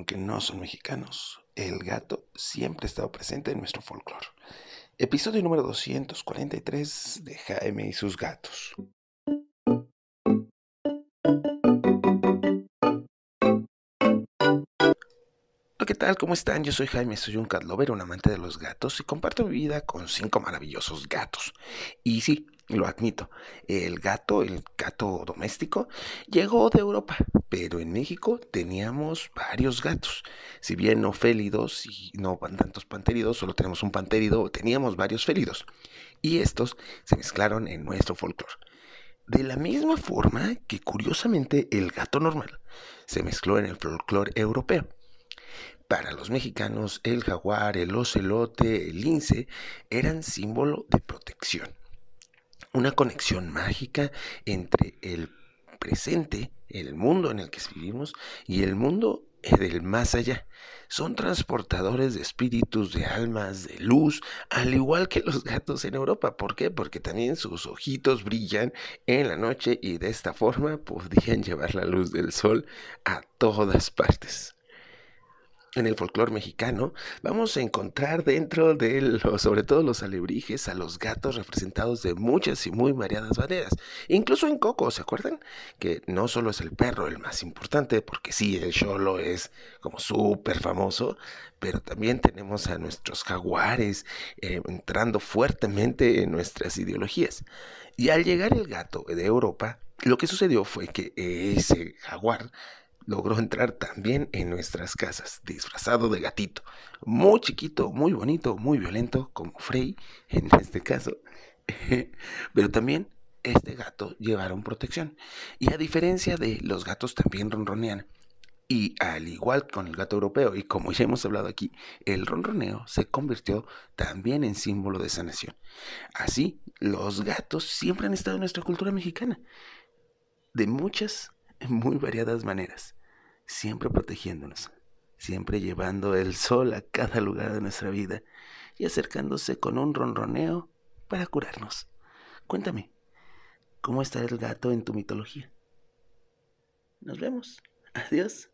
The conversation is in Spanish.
aunque no son mexicanos, el gato siempre ha estado presente en nuestro folclore. Episodio número 243 de Jaime y sus gatos. ¿qué tal? ¿Cómo están? Yo soy Jaime, soy un cat lover, un amante de los gatos y comparto mi vida con cinco maravillosos gatos. Y sí, lo admito, el gato, el gato doméstico, llegó de Europa, pero en México teníamos varios gatos. Si bien no félidos y no tantos panteridos, solo tenemos un panterido, teníamos varios félidos. Y estos se mezclaron en nuestro folclore. De la misma forma que curiosamente el gato normal se mezcló en el folclore europeo. Para los mexicanos, el jaguar, el ocelote, el lince eran símbolo de protección. Una conexión mágica entre el presente, el mundo en el que vivimos, y el mundo del más allá. Son transportadores de espíritus, de almas, de luz, al igual que los gatos en Europa. ¿Por qué? Porque también sus ojitos brillan en la noche y de esta forma podrían llevar la luz del sol a todas partes en el folclore mexicano, vamos a encontrar dentro de los, sobre todo los alebrijes, a los gatos representados de muchas y muy variadas maneras. Incluso en Coco, ¿se acuerdan? Que no solo es el perro el más importante, porque sí, el cholo es como súper famoso, pero también tenemos a nuestros jaguares eh, entrando fuertemente en nuestras ideologías. Y al llegar el gato de Europa, lo que sucedió fue que ese jaguar logró entrar también en nuestras casas, disfrazado de gatito. Muy chiquito, muy bonito, muy violento, como Frey en este caso. Pero también este gato llevaron protección. Y a diferencia de los gatos también ronronean. Y al igual con el gato europeo, y como ya hemos hablado aquí, el ronroneo se convirtió también en símbolo de sanación. Así, los gatos siempre han estado en nuestra cultura mexicana. De muchas muy variadas maneras, siempre protegiéndonos, siempre llevando el sol a cada lugar de nuestra vida y acercándose con un ronroneo para curarnos. Cuéntame, ¿cómo está el gato en tu mitología? Nos vemos. Adiós.